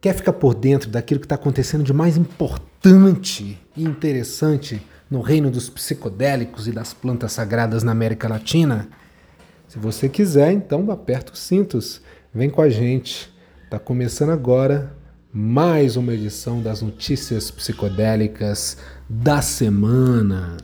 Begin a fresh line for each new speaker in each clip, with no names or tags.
Quer ficar por dentro daquilo que está acontecendo de mais importante e interessante no reino dos psicodélicos e das plantas sagradas na América Latina? Se você quiser, então aperta os cintos, vem com a gente. Está começando agora mais uma edição das notícias psicodélicas da semana.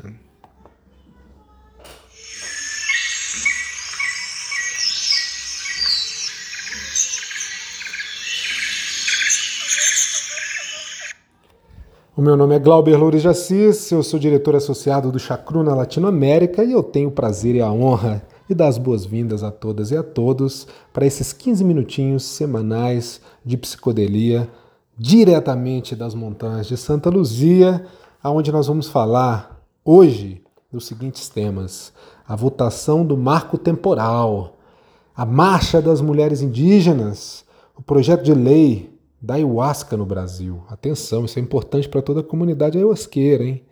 O meu nome é Glauber Loures de Assis, eu sou diretor associado do Chacruna Latinoamérica e eu tenho o prazer e a honra de dar as boas-vindas a todas e a todos para esses 15 minutinhos semanais de psicodelia diretamente das montanhas de Santa Luzia, aonde nós vamos falar hoje dos seguintes temas: a votação do marco temporal, a marcha das mulheres indígenas, o projeto de lei da ayahuasca no Brasil. Atenção, isso é importante para toda a comunidade ayahuasqueira, hein?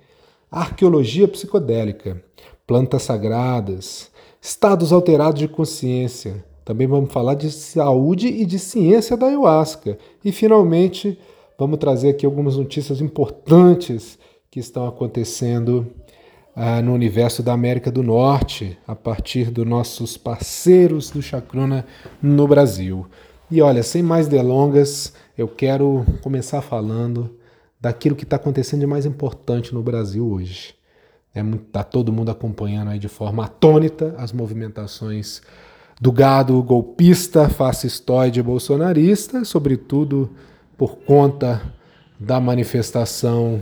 Arqueologia psicodélica, plantas sagradas, estados alterados de consciência. Também vamos falar de saúde e de ciência da ayahuasca. E finalmente, vamos trazer aqui algumas notícias importantes que estão acontecendo ah, no universo da América do Norte, a partir dos nossos parceiros do Chacruna no Brasil. E olha, sem mais delongas, eu quero começar falando daquilo que está acontecendo de mais importante no Brasil hoje. Está é, tá todo mundo acompanhando aí de forma atônita as movimentações do gado golpista, fascistoide bolsonarista, sobretudo por conta da manifestação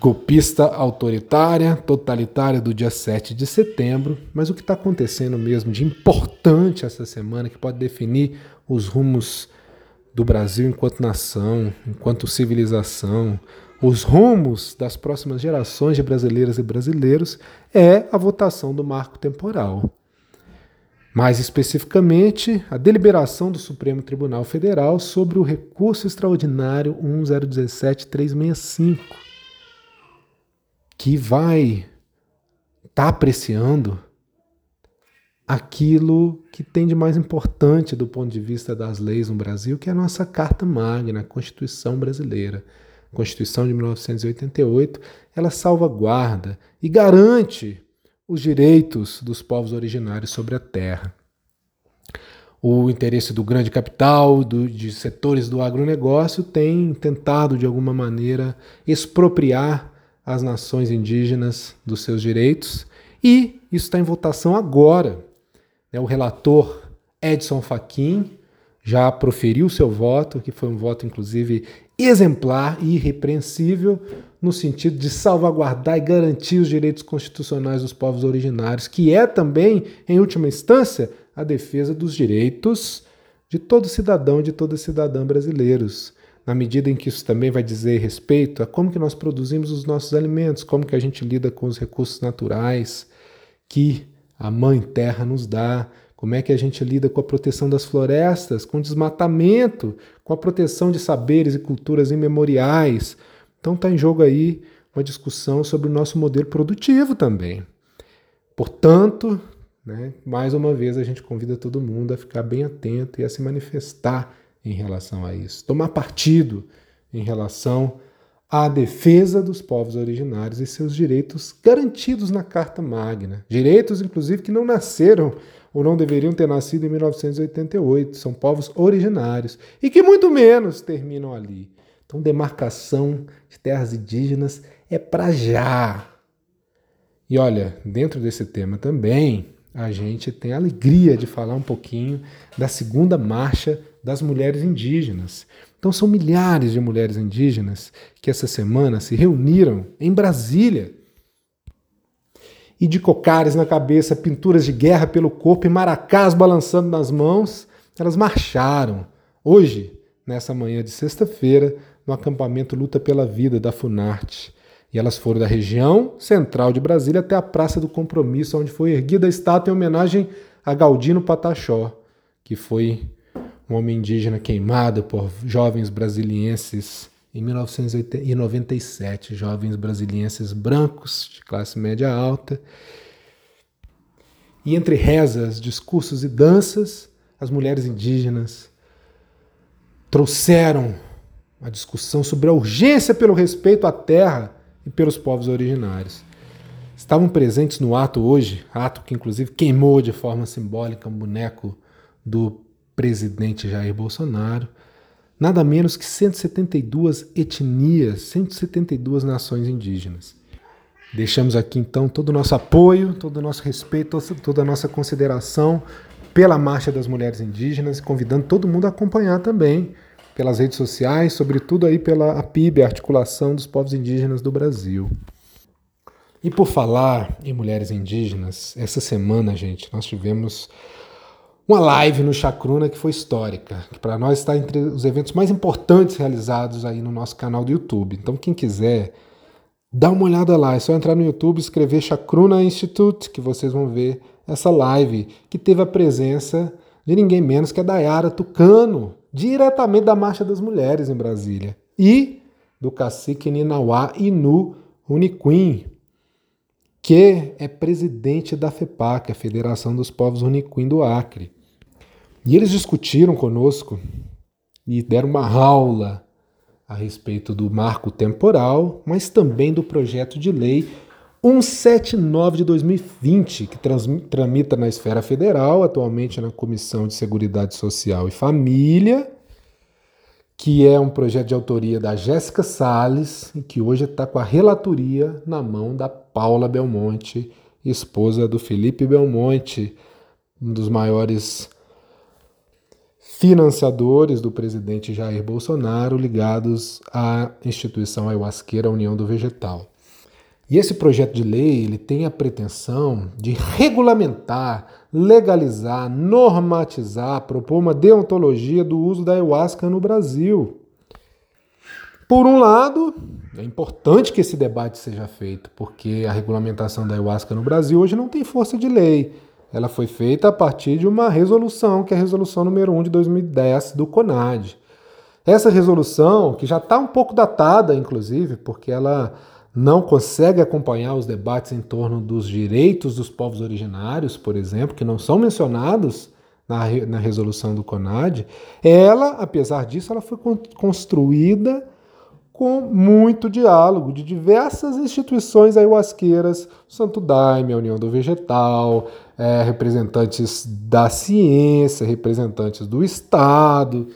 golpista, autoritária, totalitária do dia 7 de setembro. Mas o que está acontecendo mesmo de importante essa semana, que pode definir os rumos do Brasil enquanto nação, enquanto civilização, os rumos das próximas gerações de brasileiras e brasileiros é a votação do marco temporal. Mais especificamente, a deliberação do Supremo Tribunal Federal sobre o recurso extraordinário 1017-365, que vai estar tá apreciando aquilo que tem de mais importante do ponto de vista das leis no Brasil, que é a nossa Carta Magna, a Constituição Brasileira. A Constituição de 1988, ela salvaguarda e garante os direitos dos povos originários sobre a terra. O interesse do grande capital, do, de setores do agronegócio, tem tentado, de alguma maneira, expropriar as nações indígenas dos seus direitos, e isso está em votação agora o relator Edson Fachin já proferiu seu voto, que foi um voto, inclusive, exemplar e irrepreensível, no sentido de salvaguardar e garantir os direitos constitucionais dos povos originários, que é também, em última instância, a defesa dos direitos de todo cidadão e de toda cidadã brasileiros. Na medida em que isso também vai dizer respeito a como que nós produzimos os nossos alimentos, como que a gente lida com os recursos naturais que a Mãe Terra nos dá, como é que a gente lida com a proteção das florestas, com o desmatamento, com a proteção de saberes e culturas imemoriais. Então está em jogo aí uma discussão sobre o nosso modelo produtivo também. Portanto, né, mais uma vez a gente convida todo mundo a ficar bem atento e a se manifestar em relação a isso, tomar partido em relação à defesa dos povos originários e seus direitos garantidos na Carta Magna. Direitos, inclusive, que não nasceram ou não deveriam ter nascido em 1988. São povos originários e que muito menos terminam ali. Então, demarcação de terras indígenas é para já. E olha, dentro desse tema também, a gente tem a alegria de falar um pouquinho da segunda marcha das mulheres indígenas. Então, são milhares de mulheres indígenas que essa semana se reuniram em Brasília. E de cocares na cabeça, pinturas de guerra pelo corpo e maracás balançando nas mãos, elas marcharam hoje, nessa manhã de sexta-feira, no acampamento Luta pela Vida da Funarte. E elas foram da região central de Brasília até a Praça do Compromisso, onde foi erguida a estátua em homenagem a Galdino Pataxó, que foi um homem indígena queimado por jovens brasilienses em 1997, jovens brasilienses brancos de classe média alta. E entre rezas, discursos e danças, as mulheres indígenas trouxeram a discussão sobre a urgência pelo respeito à terra e pelos povos originários. Estavam presentes no ato hoje, ato que inclusive queimou de forma simbólica um boneco do presidente Jair Bolsonaro, nada menos que 172 etnias, 172 nações indígenas. Deixamos aqui então todo o nosso apoio, todo o nosso respeito, toda a nossa consideração pela Marcha das Mulheres Indígenas, convidando todo mundo a acompanhar também pelas redes sociais, sobretudo aí pela APIB, a Articulação dos Povos Indígenas do Brasil. E por falar em mulheres indígenas, essa semana, gente, nós tivemos uma live no Chacruna que foi histórica, que para nós está entre os eventos mais importantes realizados aí no nosso canal do YouTube. Então, quem quiser, dá uma olhada lá. É só entrar no YouTube e escrever Chacruna Institute, que vocês vão ver essa live, que teve a presença de ninguém menos que a Dayara Tucano, diretamente da Marcha das Mulheres em Brasília, e do cacique Ninauá Inu Uniquim, que é presidente da FEPAC, a Federação dos Povos Uniquim do Acre. E eles discutiram conosco e deram uma aula a respeito do marco temporal, mas também do projeto de lei 179 de 2020, que tramita na esfera federal, atualmente na Comissão de Seguridade Social e Família, que é um projeto de autoria da Jéssica Salles e que hoje está com a relatoria na mão da Paula Belmonte, esposa do Felipe Belmonte, um dos maiores financiadores do presidente Jair Bolsonaro ligados à instituição ayahuasqueira União do Vegetal. E esse projeto de lei ele tem a pretensão de regulamentar, legalizar, normatizar, propor uma deontologia do uso da ayahuasca no Brasil. Por um lado, é importante que esse debate seja feito, porque a regulamentação da ayahuasca no Brasil hoje não tem força de lei ela foi feita a partir de uma resolução, que é a resolução número 1 de 2010 do CONAD. Essa resolução, que já está um pouco datada, inclusive, porque ela não consegue acompanhar os debates em torno dos direitos dos povos originários, por exemplo, que não são mencionados na, na resolução do CONAD, ela, apesar disso, ela foi construída com muito diálogo de diversas instituições ayahuasqueiras, o Santo Daime, a União do Vegetal, é, representantes da ciência, representantes do Estado,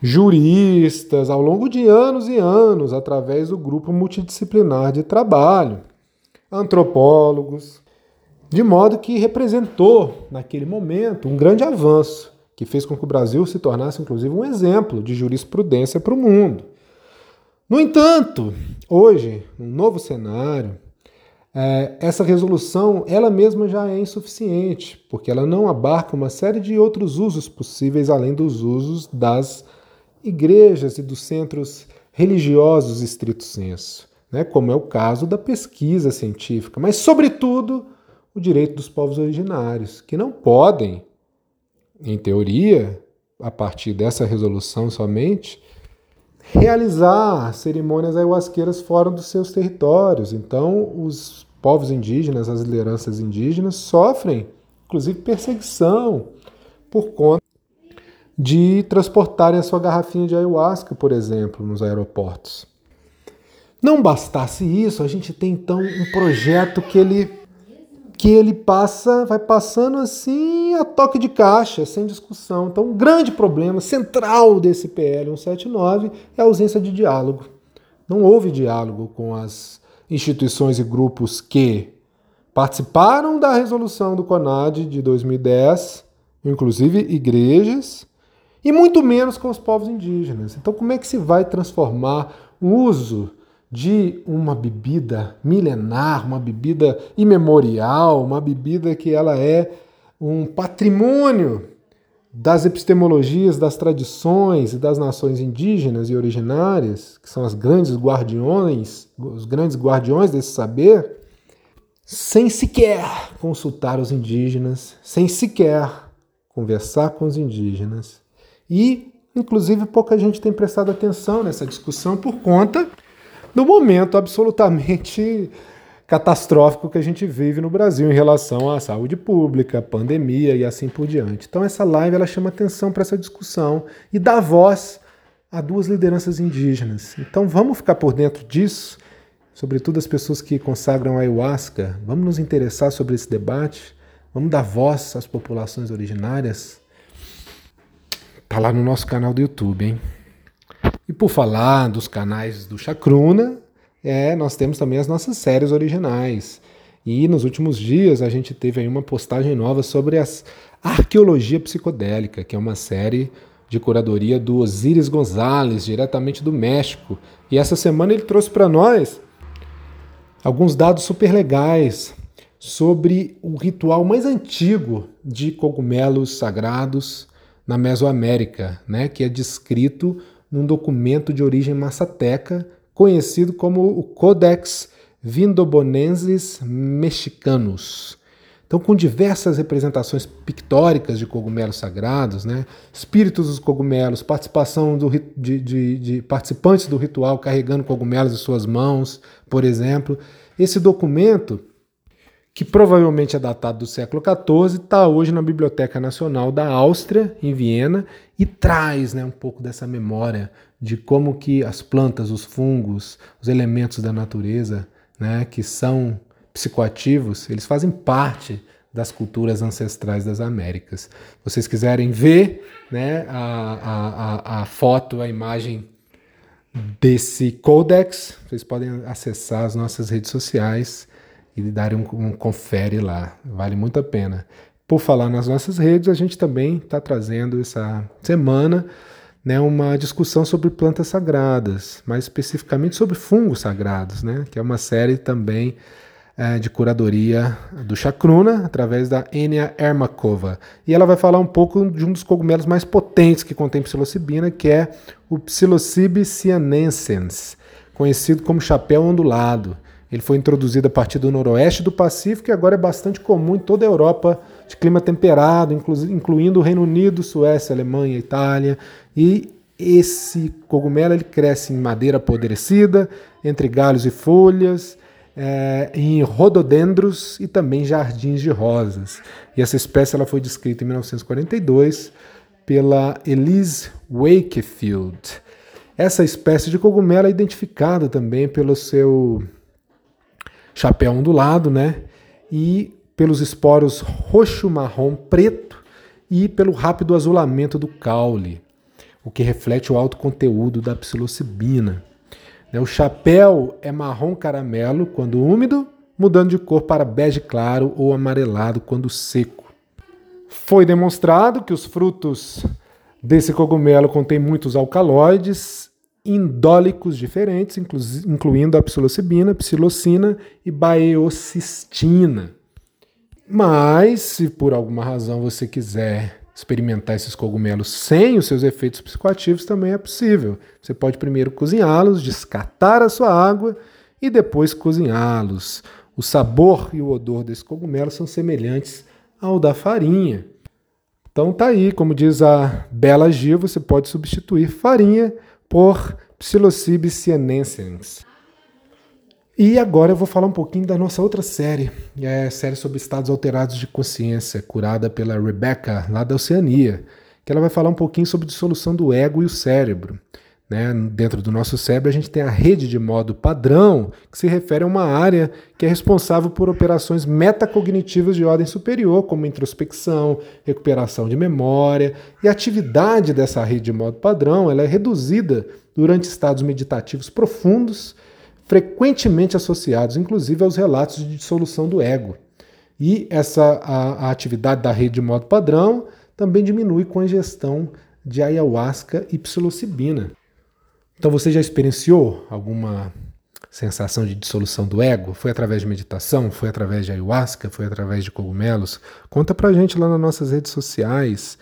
juristas, ao longo de anos e anos, através do grupo multidisciplinar de trabalho, antropólogos, de modo que representou, naquele momento, um grande avanço, que fez com que o Brasil se tornasse, inclusive, um exemplo de jurisprudência para o mundo. No entanto, hoje, num novo cenário, é, essa resolução ela mesma já é insuficiente, porque ela não abarca uma série de outros usos possíveis além dos usos das igrejas e dos centros religiosos estrito senso, né, como é o caso da pesquisa científica, mas, sobretudo, o direito dos povos originários, que não podem, em teoria, a partir dessa resolução somente, realizar cerimônias ayahuasqueiras fora dos seus territórios. Então, os povos indígenas, as lideranças indígenas, sofrem, inclusive, perseguição por conta de transportarem a sua garrafinha de ayahuasca, por exemplo, nos aeroportos. Não bastasse isso, a gente tem então um projeto que ele que ele passa, vai passando assim a toque de caixa, sem discussão. Então, um grande problema central desse PL 179 é a ausência de diálogo. Não houve diálogo com as instituições e grupos que participaram da resolução do CONAD de 2010, inclusive igrejas, e muito menos com os povos indígenas. Então, como é que se vai transformar o uso de uma bebida milenar, uma bebida imemorial, uma bebida que ela é um patrimônio das epistemologias, das tradições e das nações indígenas e originárias, que são as grandes guardiões, os grandes guardiões desse saber, sem sequer consultar os indígenas, sem sequer conversar com os indígenas. E, inclusive, pouca gente tem prestado atenção nessa discussão por conta do momento absolutamente catastrófico que a gente vive no Brasil em relação à saúde pública, pandemia e assim por diante. Então essa live ela chama atenção para essa discussão e dá voz a duas lideranças indígenas. Então vamos ficar por dentro disso, sobretudo as pessoas que consagram a ayahuasca. Vamos nos interessar sobre esse debate, vamos dar voz às populações originárias. Tá lá no nosso canal do YouTube, hein? E por falar dos canais do Chacruna, é, nós temos também as nossas séries originais. E nos últimos dias a gente teve aí uma postagem nova sobre as Arqueologia Psicodélica, que é uma série de curadoria do Osiris Gonzalez, diretamente do México. E essa semana ele trouxe para nós alguns dados super legais sobre o ritual mais antigo de cogumelos sagrados na Mesoamérica, né, que é descrito num documento de origem massateca conhecido como o Codex Vindobonensis Mexicanos. Então, com diversas representações pictóricas de cogumelos sagrados, né? espíritos dos cogumelos, participação do, de, de, de participantes do ritual carregando cogumelos em suas mãos, por exemplo. Esse documento, que provavelmente é datado do século XIV, está hoje na Biblioteca Nacional da Áustria, em Viena, e traz né, um pouco dessa memória de como que as plantas, os fungos, os elementos da natureza, né, que são psicoativos, eles fazem parte das culturas ancestrais das Américas. Vocês quiserem ver né, a, a, a foto, a imagem desse codex, vocês podem acessar as nossas redes sociais e dar um, um confere lá. Vale muito a pena. Por falar nas nossas redes, a gente também está trazendo essa semana né, uma discussão sobre plantas sagradas, mais especificamente sobre fungos sagrados, né, que é uma série também é, de curadoria do Chacruna, através da Enia Ermakova. E ela vai falar um pouco de um dos cogumelos mais potentes que contém psilocibina, que é o Psilocybe cyanensis, conhecido como chapéu ondulado. Ele foi introduzido a partir do noroeste do Pacífico e agora é bastante comum em toda a Europa de clima temperado, inclu incluindo o Reino Unido, Suécia, Alemanha, Itália. E esse cogumelo ele cresce em madeira apodrecida, entre galhos e folhas, é, em rododendros e também jardins de rosas. E essa espécie ela foi descrita em 1942 pela Elise Wakefield. Essa espécie de cogumelo é identificada também pelo seu chapéu ondulado, né? E pelos esporos roxo-marrom preto e pelo rápido azulamento do caule, o que reflete o alto conteúdo da psilocibina. Né, o chapéu é marrom caramelo quando úmido, mudando de cor para bege claro ou amarelado quando seco. Foi demonstrado que os frutos desse cogumelo contêm muitos alcaloides indólicos diferentes, incluindo a psilocibina, psilocina e baeocistina. Mas, se por alguma razão você quiser experimentar esses cogumelos sem os seus efeitos psicoativos também é possível. Você pode primeiro cozinhá-los, descartar a sua água e depois cozinhá-los. O sabor e o odor desse cogumelo são semelhantes ao da farinha. Então tá aí, como diz a Bela Gil, você pode substituir farinha por Psilocybe cyanensis. E agora eu vou falar um pouquinho da nossa outra série, é a série sobre estados alterados de consciência, curada pela Rebecca, lá da Oceania, que ela vai falar um pouquinho sobre dissolução do ego e o cérebro. Né? Dentro do nosso cérebro, a gente tem a rede de modo padrão, que se refere a uma área que é responsável por operações metacognitivas de ordem superior, como introspecção, recuperação de memória, e a atividade dessa rede de modo padrão ela é reduzida durante estados meditativos profundos frequentemente associados, inclusive, aos relatos de dissolução do ego. E essa a, a atividade da rede de modo padrão também diminui com a ingestão de ayahuasca e psilocibina. Então você já experienciou alguma sensação de dissolução do ego? Foi através de meditação? Foi através de ayahuasca? Foi através de cogumelos? Conta pra gente lá nas nossas redes sociais.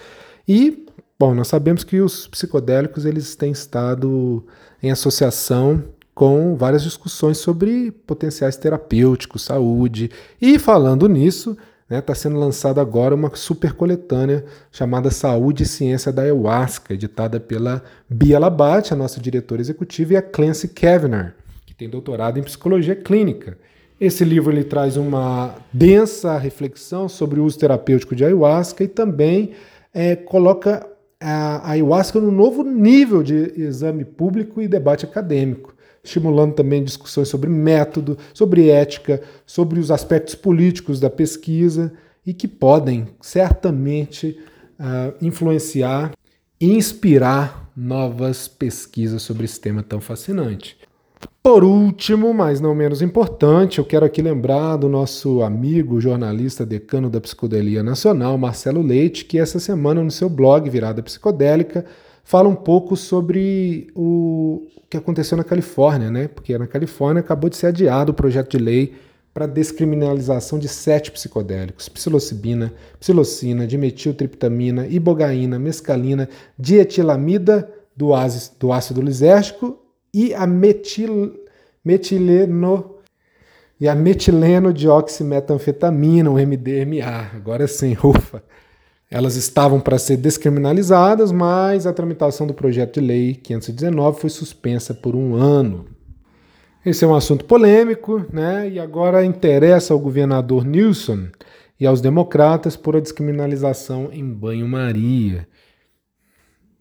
E, bom, nós sabemos que os psicodélicos eles têm estado em associação com várias discussões sobre potenciais terapêuticos, saúde. E falando nisso, está né, tá sendo lançada agora uma super coletânea chamada Saúde e Ciência da Ayahuasca, editada pela Bia Labate, a nossa diretora executiva, e a Clancy Kavanagh, que tem doutorado em psicologia clínica. Esse livro ele traz uma densa reflexão sobre o uso terapêutico de ayahuasca e também é, coloca a ayahuasca num novo nível de exame público e debate acadêmico, estimulando também discussões sobre método, sobre ética, sobre os aspectos políticos da pesquisa e que podem certamente uh, influenciar e inspirar novas pesquisas sobre esse tema tão fascinante. Por último, mas não menos importante, eu quero aqui lembrar do nosso amigo jornalista decano da Psicodelia Nacional, Marcelo Leite, que essa semana no seu blog Virada Psicodélica fala um pouco sobre o que aconteceu na Califórnia, né? Porque na Califórnia acabou de ser adiado o projeto de lei para descriminalização de sete psicodélicos: psilocibina, psilocina, dimetiltriptamina, ibogaína, mescalina, dietilamida do, do ácido lisérgico e a metil, metileno e a metileno dioximetanfetamina, o MDMA. Agora sim, ufa. Elas estavam para ser descriminalizadas, mas a tramitação do projeto de lei 519 foi suspensa por um ano. Esse é um assunto polêmico, né? E agora interessa ao governador Nilson e aos democratas por a descriminalização em banho-maria.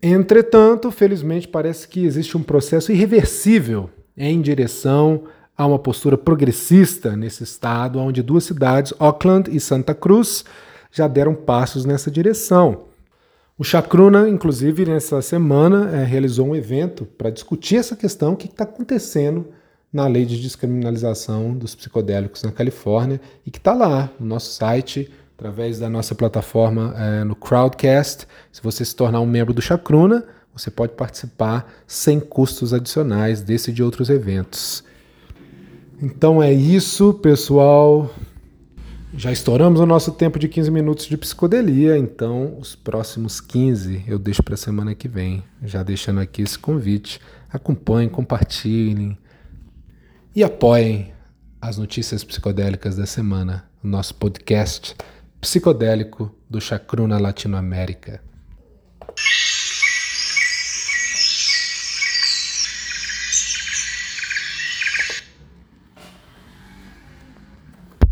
Entretanto, felizmente, parece que existe um processo irreversível em direção a uma postura progressista nesse estado, onde duas cidades, Auckland e Santa Cruz, já deram passos nessa direção. O Chacruna, inclusive, nessa semana, é, realizou um evento para discutir essa questão, o que está acontecendo na lei de descriminalização dos psicodélicos na Califórnia, e que está lá no nosso site através da nossa plataforma é, no Crowdcast. Se você se tornar um membro do Chacruna, você pode participar sem custos adicionais desse e de outros eventos. Então é isso, pessoal. Já estouramos o nosso tempo de 15 minutos de psicodelia, então os próximos 15 eu deixo para a semana que vem. Já deixando aqui esse convite. Acompanhem, compartilhem e apoiem as notícias psicodélicas da semana no nosso podcast psicodélico do Chacruna Latinoamérica.